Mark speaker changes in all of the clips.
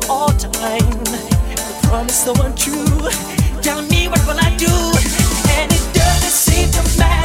Speaker 1: for all time. The promise so untrue. Tell me what will I do? And it doesn't seem to matter.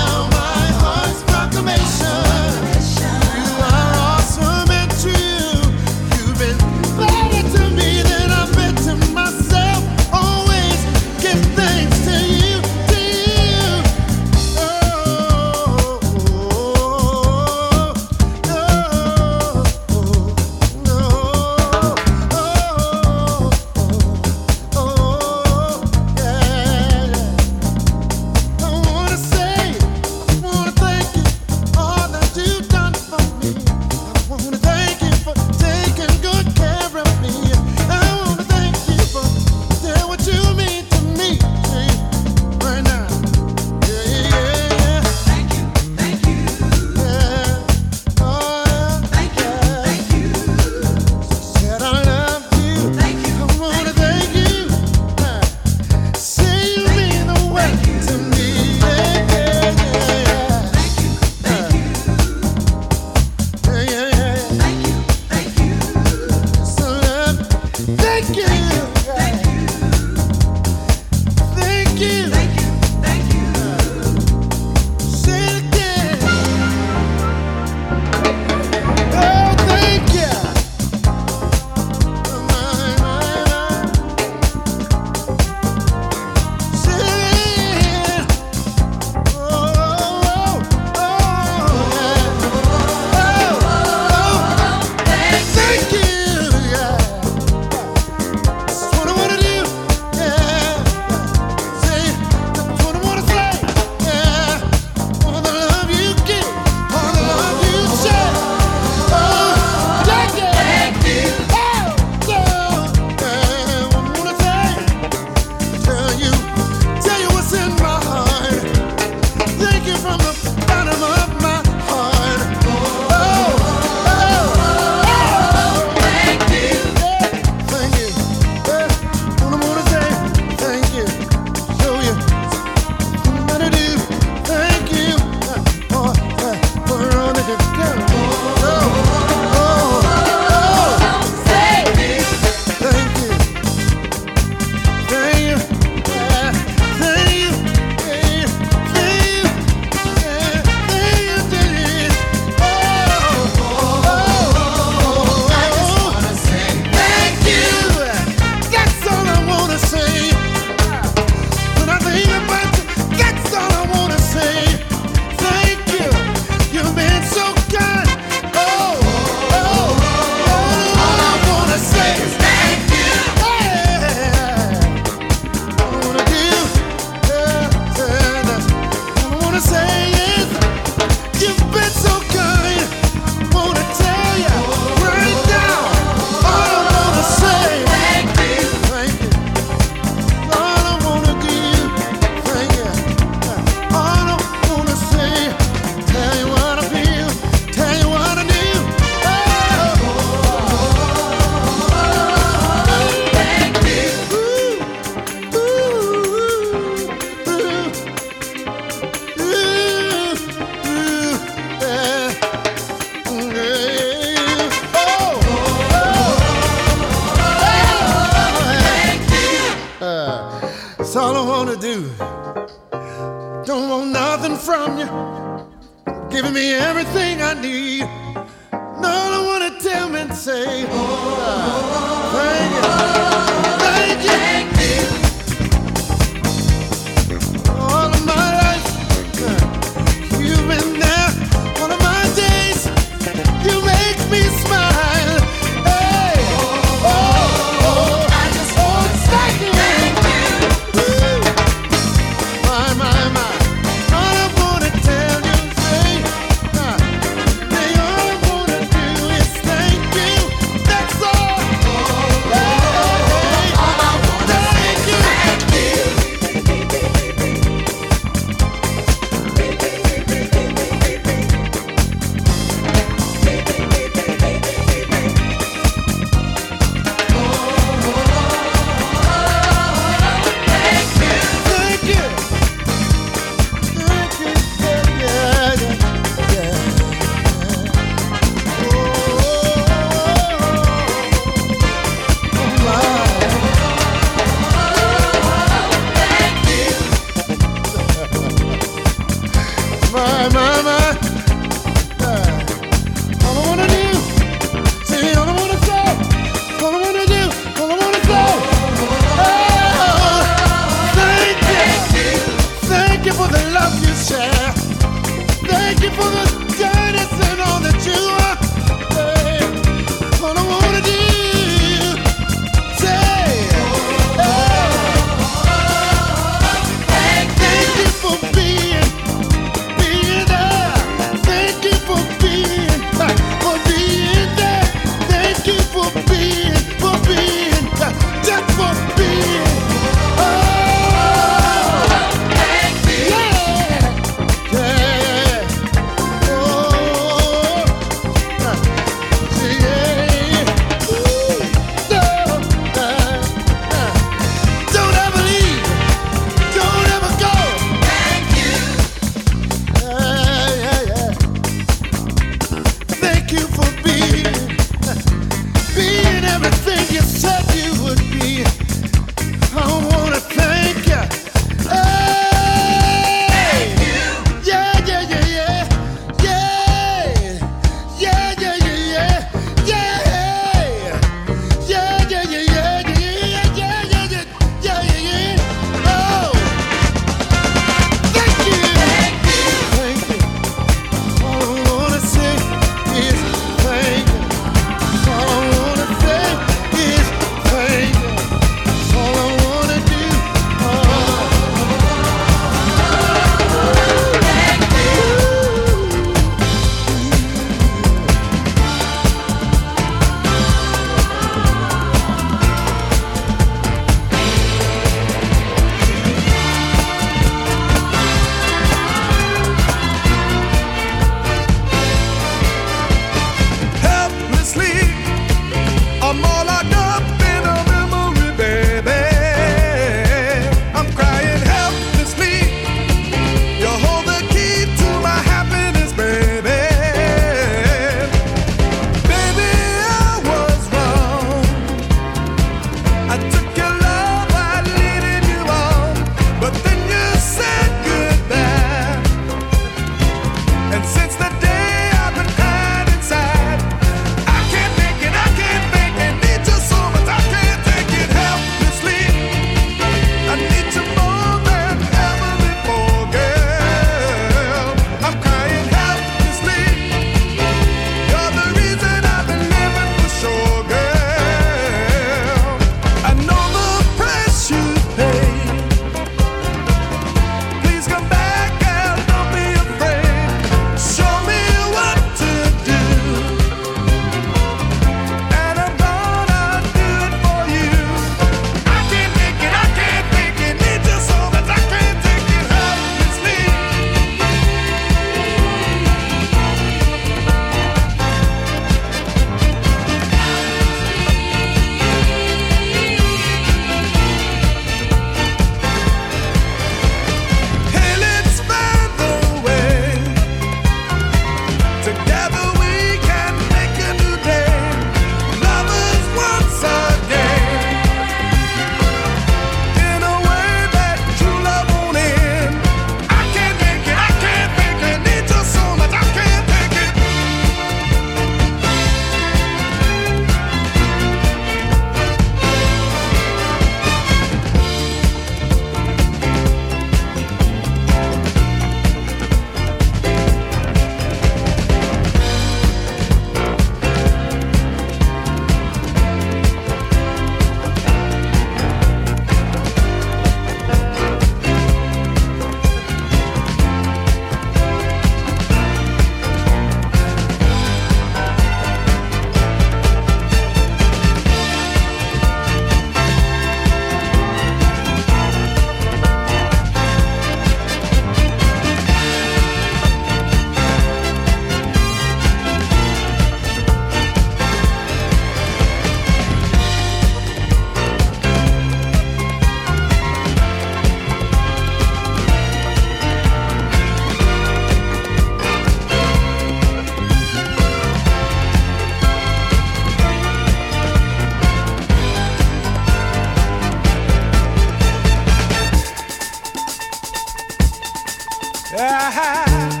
Speaker 2: Ah, ah, ah.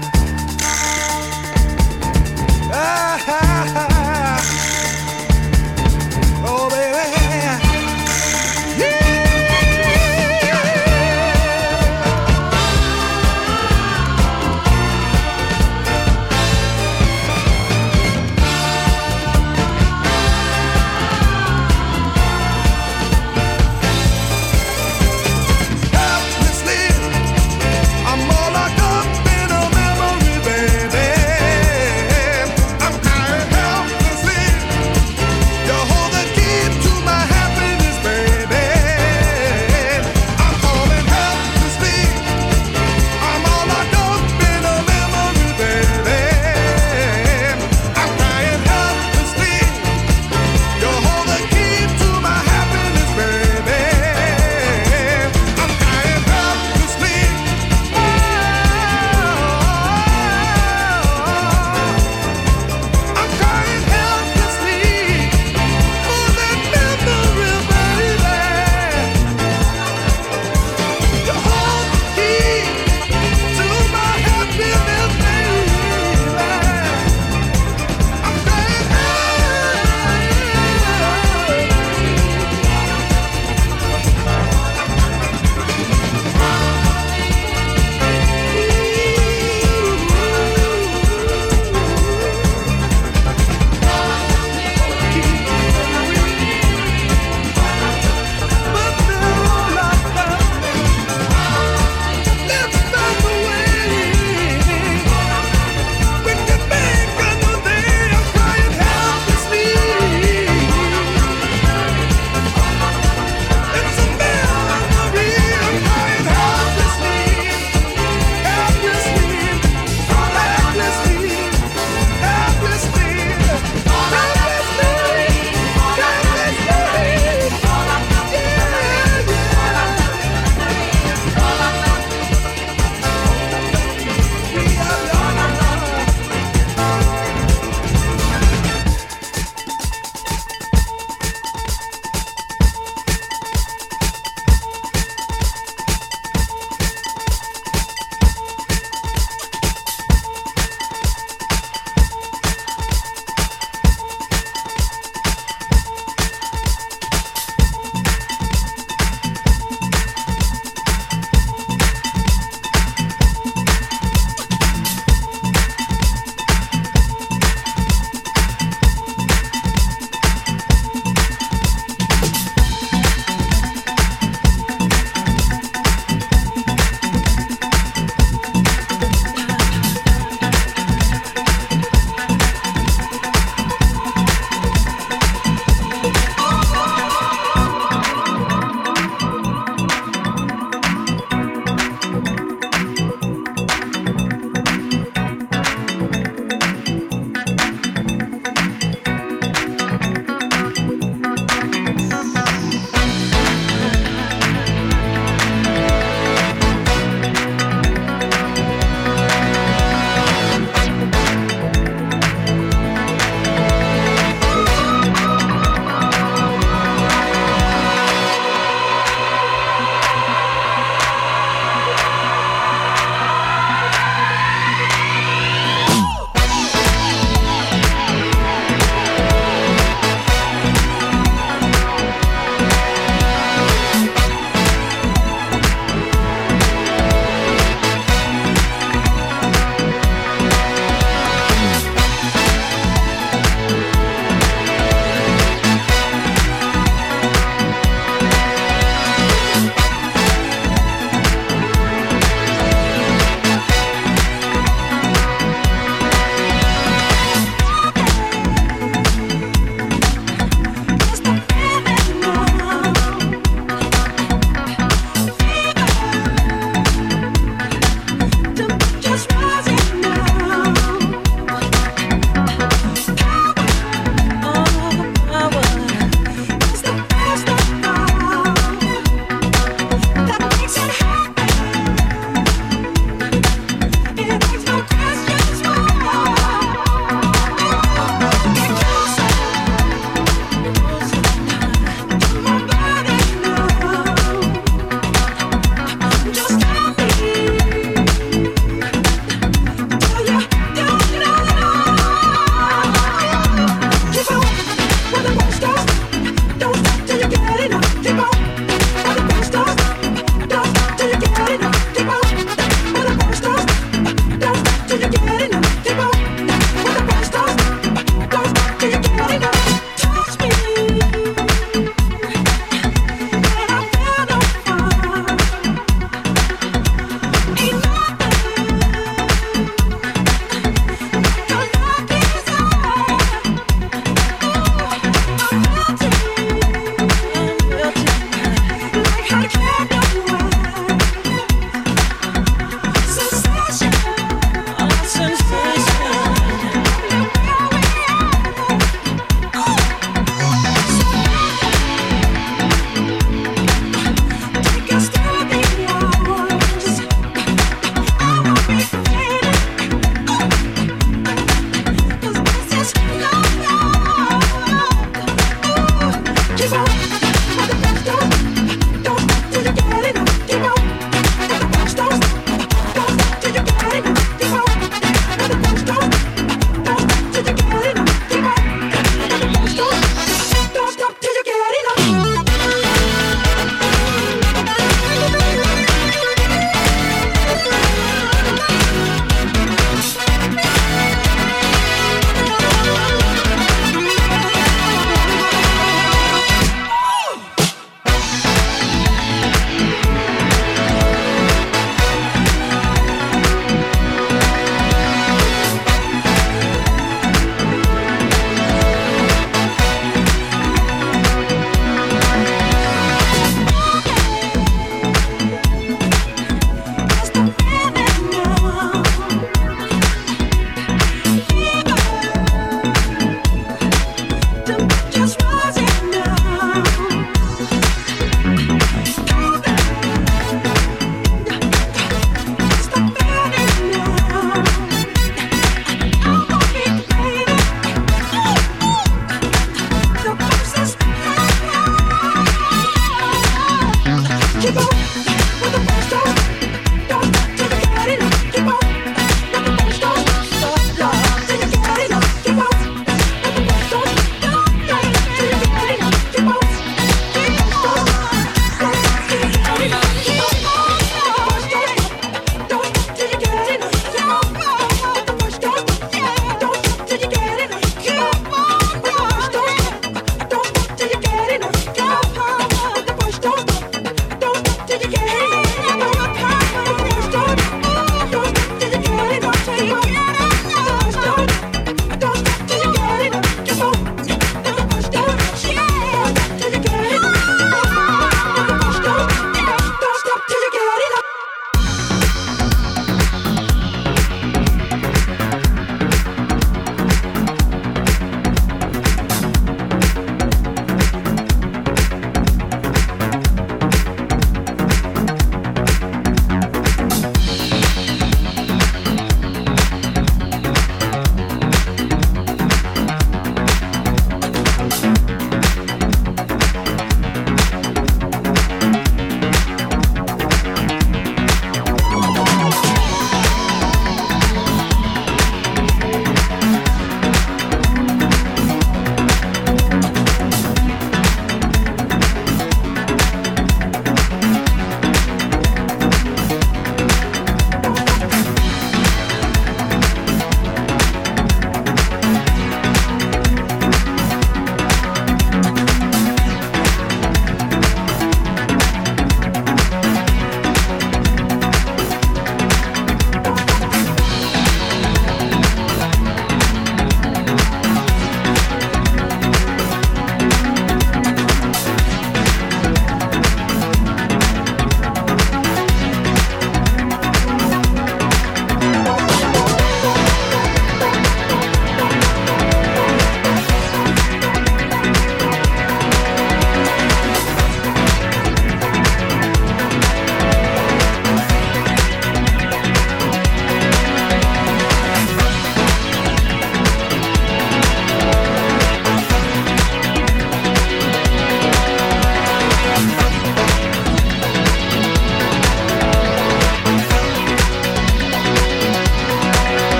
Speaker 2: ah, ah, ah.